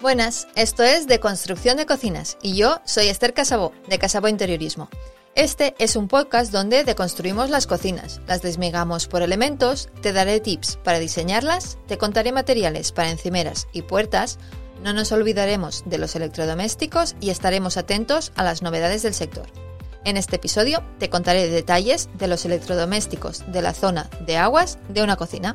Buenas, esto es De Construcción de Cocinas y yo soy Esther Casabó, de Casabó Interiorismo. Este es un podcast donde deconstruimos las cocinas, las desmigamos por elementos, te daré tips para diseñarlas, te contaré materiales para encimeras y puertas, no nos olvidaremos de los electrodomésticos y estaremos atentos a las novedades del sector. En este episodio te contaré detalles de los electrodomésticos de la zona de aguas de una cocina.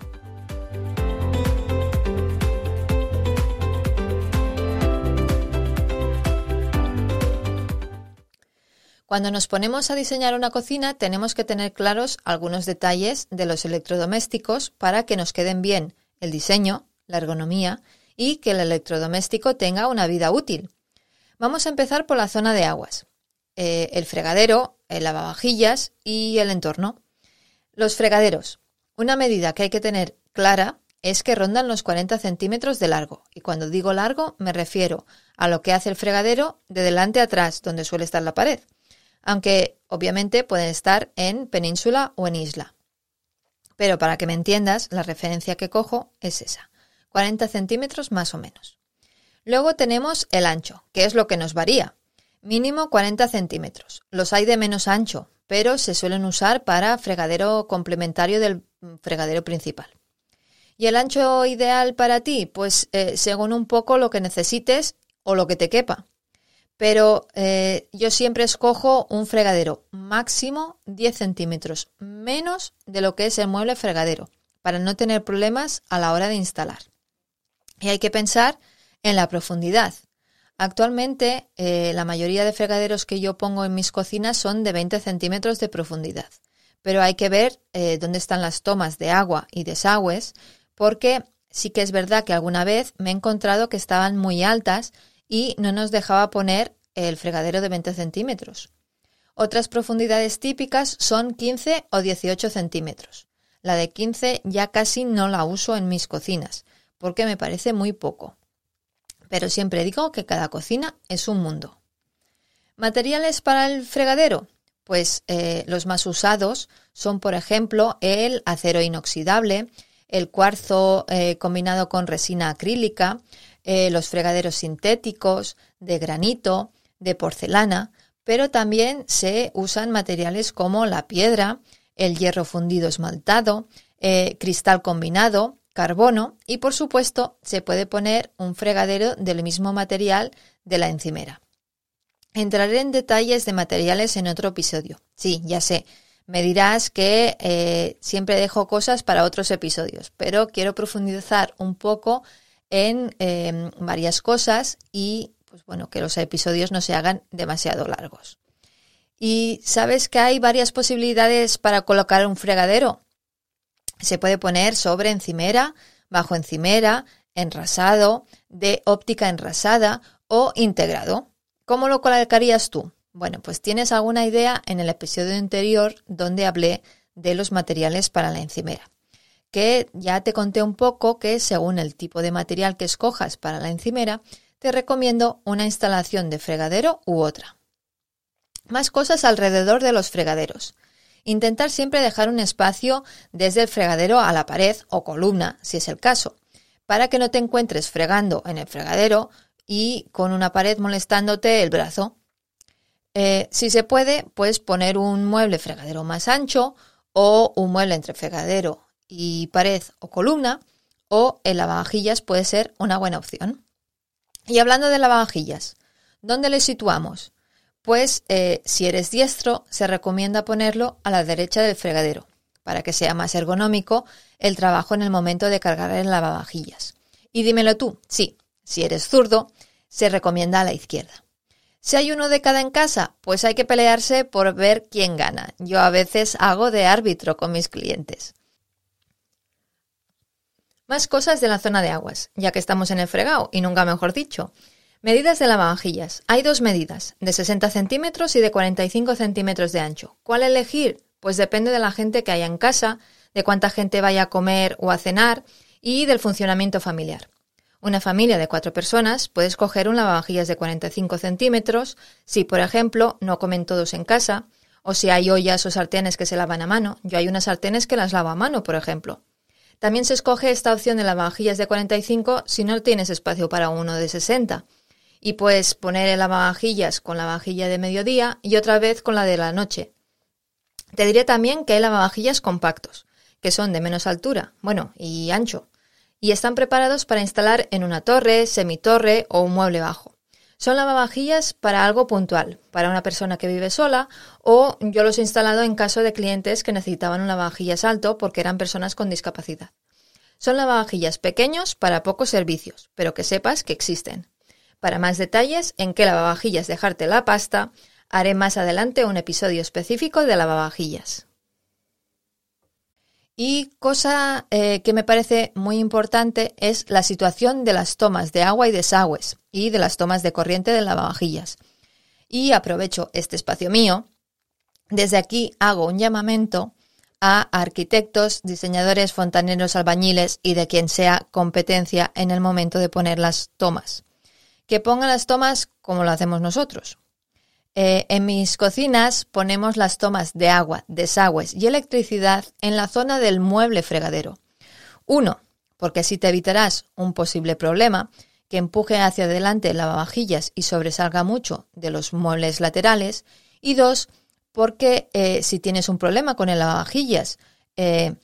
Cuando nos ponemos a diseñar una cocina tenemos que tener claros algunos detalles de los electrodomésticos para que nos queden bien el diseño, la ergonomía y que el electrodoméstico tenga una vida útil. Vamos a empezar por la zona de aguas, eh, el fregadero, el lavavajillas y el entorno. Los fregaderos. Una medida que hay que tener clara es que rondan los 40 centímetros de largo. Y cuando digo largo me refiero a lo que hace el fregadero de delante a atrás, donde suele estar la pared aunque obviamente pueden estar en península o en isla. Pero para que me entiendas, la referencia que cojo es esa, 40 centímetros más o menos. Luego tenemos el ancho, que es lo que nos varía. Mínimo 40 centímetros. Los hay de menos ancho, pero se suelen usar para fregadero complementario del fregadero principal. ¿Y el ancho ideal para ti? Pues eh, según un poco lo que necesites o lo que te quepa pero eh, yo siempre escojo un fregadero máximo 10 centímetros menos de lo que es el mueble fregadero para no tener problemas a la hora de instalar. Y hay que pensar en la profundidad. Actualmente eh, la mayoría de fregaderos que yo pongo en mis cocinas son de 20 centímetros de profundidad, pero hay que ver eh, dónde están las tomas de agua y desagües porque sí que es verdad que alguna vez me he encontrado que estaban muy altas y no nos dejaba poner el fregadero de 20 centímetros. Otras profundidades típicas son 15 o 18 centímetros. La de 15 ya casi no la uso en mis cocinas, porque me parece muy poco. Pero siempre digo que cada cocina es un mundo. ¿Materiales para el fregadero? Pues eh, los más usados son, por ejemplo, el acero inoxidable, el cuarzo eh, combinado con resina acrílica, eh, los fregaderos sintéticos, de granito, de porcelana, pero también se usan materiales como la piedra, el hierro fundido esmaltado, eh, cristal combinado, carbono y por supuesto se puede poner un fregadero del mismo material de la encimera. Entraré en detalles de materiales en otro episodio. Sí, ya sé, me dirás que eh, siempre dejo cosas para otros episodios, pero quiero profundizar un poco en em, varias cosas y pues bueno, que los episodios no se hagan demasiado largos. ¿Y sabes que hay varias posibilidades para colocar un fregadero? Se puede poner sobre encimera, bajo encimera, enrasado, de óptica enrasada o integrado. ¿Cómo lo colocarías tú? Bueno, pues tienes alguna idea en el episodio anterior donde hablé de los materiales para la encimera que ya te conté un poco que según el tipo de material que escojas para la encimera, te recomiendo una instalación de fregadero u otra. Más cosas alrededor de los fregaderos. Intentar siempre dejar un espacio desde el fregadero a la pared o columna, si es el caso, para que no te encuentres fregando en el fregadero y con una pared molestándote el brazo. Eh, si se puede, puedes poner un mueble fregadero más ancho o un mueble entre fregadero y pared o columna, o el lavavajillas puede ser una buena opción. Y hablando de lavavajillas, ¿dónde le situamos? Pues eh, si eres diestro, se recomienda ponerlo a la derecha del fregadero, para que sea más ergonómico el trabajo en el momento de cargar el lavavajillas. Y dímelo tú, sí, si eres zurdo, se recomienda a la izquierda. Si hay uno de cada en casa, pues hay que pelearse por ver quién gana. Yo a veces hago de árbitro con mis clientes. Más cosas de la zona de aguas, ya que estamos en el fregado, y nunca mejor dicho. Medidas de lavavajillas. Hay dos medidas, de 60 centímetros y de 45 centímetros de ancho. ¿Cuál elegir? Pues depende de la gente que haya en casa, de cuánta gente vaya a comer o a cenar y del funcionamiento familiar. Una familia de cuatro personas puede escoger un lavavajillas de 45 centímetros si, por ejemplo, no comen todos en casa, o si hay ollas o sartenes que se lavan a mano. Yo hay unas sartenes que las lavo a mano, por ejemplo. También se escoge esta opción de lavavajillas de 45 si no tienes espacio para uno de 60. Y puedes poner el lavavajillas con la vajilla de mediodía y otra vez con la de la noche. Te diré también que hay lavavajillas compactos, que son de menos altura, bueno, y ancho, y están preparados para instalar en una torre, semitorre o un mueble bajo. Son lavavajillas para algo puntual, para una persona que vive sola o yo los he instalado en caso de clientes que necesitaban un lavavajillas alto porque eran personas con discapacidad. Son lavavajillas pequeños para pocos servicios, pero que sepas que existen. Para más detalles en qué lavavajillas dejarte la pasta, haré más adelante un episodio específico de lavavajillas. Y cosa eh, que me parece muy importante es la situación de las tomas de agua y desagües y de las tomas de corriente de lavavajillas. Y aprovecho este espacio mío. Desde aquí hago un llamamiento a arquitectos, diseñadores, fontaneros, albañiles y de quien sea competencia en el momento de poner las tomas. Que pongan las tomas como lo hacemos nosotros, eh, en mis cocinas ponemos las tomas de agua, desagües y electricidad en la zona del mueble fregadero. Uno, porque así te evitarás un posible problema que empuje hacia adelante el lavavajillas y sobresalga mucho de los muebles laterales. Y dos, porque eh, si tienes un problema con el lavavajillas, eh,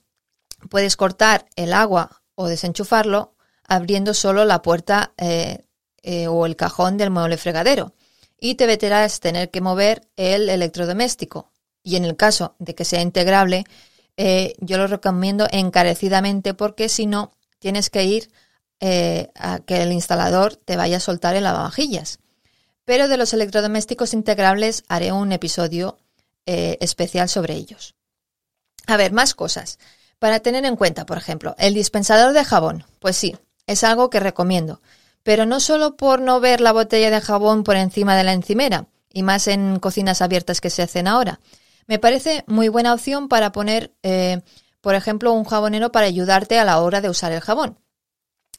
puedes cortar el agua o desenchufarlo abriendo solo la puerta o el cajón del mueble fregadero y te veterás tener que mover el electrodoméstico. Y en el caso de que sea integrable, eh, yo lo recomiendo encarecidamente porque si no, tienes que ir eh, a que el instalador te vaya a soltar el lavavajillas. Pero de los electrodomésticos integrables haré un episodio eh, especial sobre ellos. A ver, más cosas. Para tener en cuenta, por ejemplo, el dispensador de jabón. Pues sí, es algo que recomiendo pero no solo por no ver la botella de jabón por encima de la encimera, y más en cocinas abiertas que se hacen ahora. Me parece muy buena opción para poner, eh, por ejemplo, un jabonero para ayudarte a la hora de usar el jabón.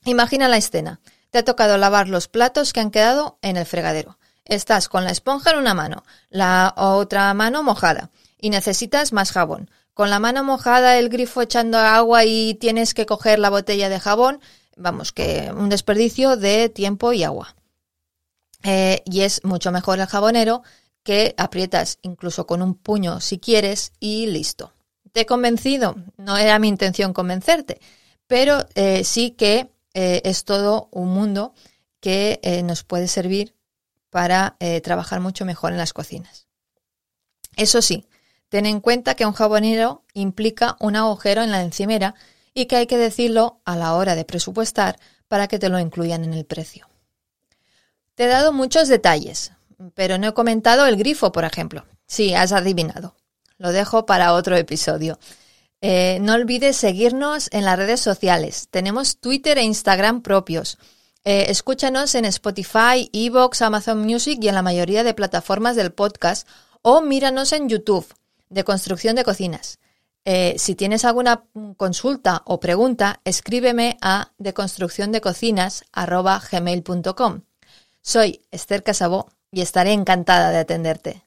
Imagina la escena. Te ha tocado lavar los platos que han quedado en el fregadero. Estás con la esponja en una mano, la otra mano mojada, y necesitas más jabón. Con la mano mojada, el grifo echando agua y tienes que coger la botella de jabón, vamos, que un desperdicio de tiempo y agua. Eh, y es mucho mejor el jabonero que aprietas incluso con un puño si quieres y listo. ¿Te he convencido? No era mi intención convencerte, pero eh, sí que eh, es todo un mundo que nos puede servir para trabajar mucho mejor en las cocinas. Eso sí, ten en cuenta que un jabonero implica un agujero en la encimera y que hay que decirlo a la hora de presupuestar para que te lo incluyan en el precio. Te he dado muchos detalles, pero no he comentado el grifo, por ejemplo. Sí, has adivinado. Lo dejo para otro episodio. Eh, no olvides seguirnos en las redes sociales. Tenemos Twitter e Instagram propios. Eh, escúchanos en Spotify, Evox, Amazon Music y en la mayoría de plataformas del podcast o míranos en YouTube de Construcción de Cocinas. Eh, si tienes alguna consulta o pregunta, escríbeme a deconstrucciondecocinas.gmail.com. Soy Esther Casabó y estaré encantada de atenderte.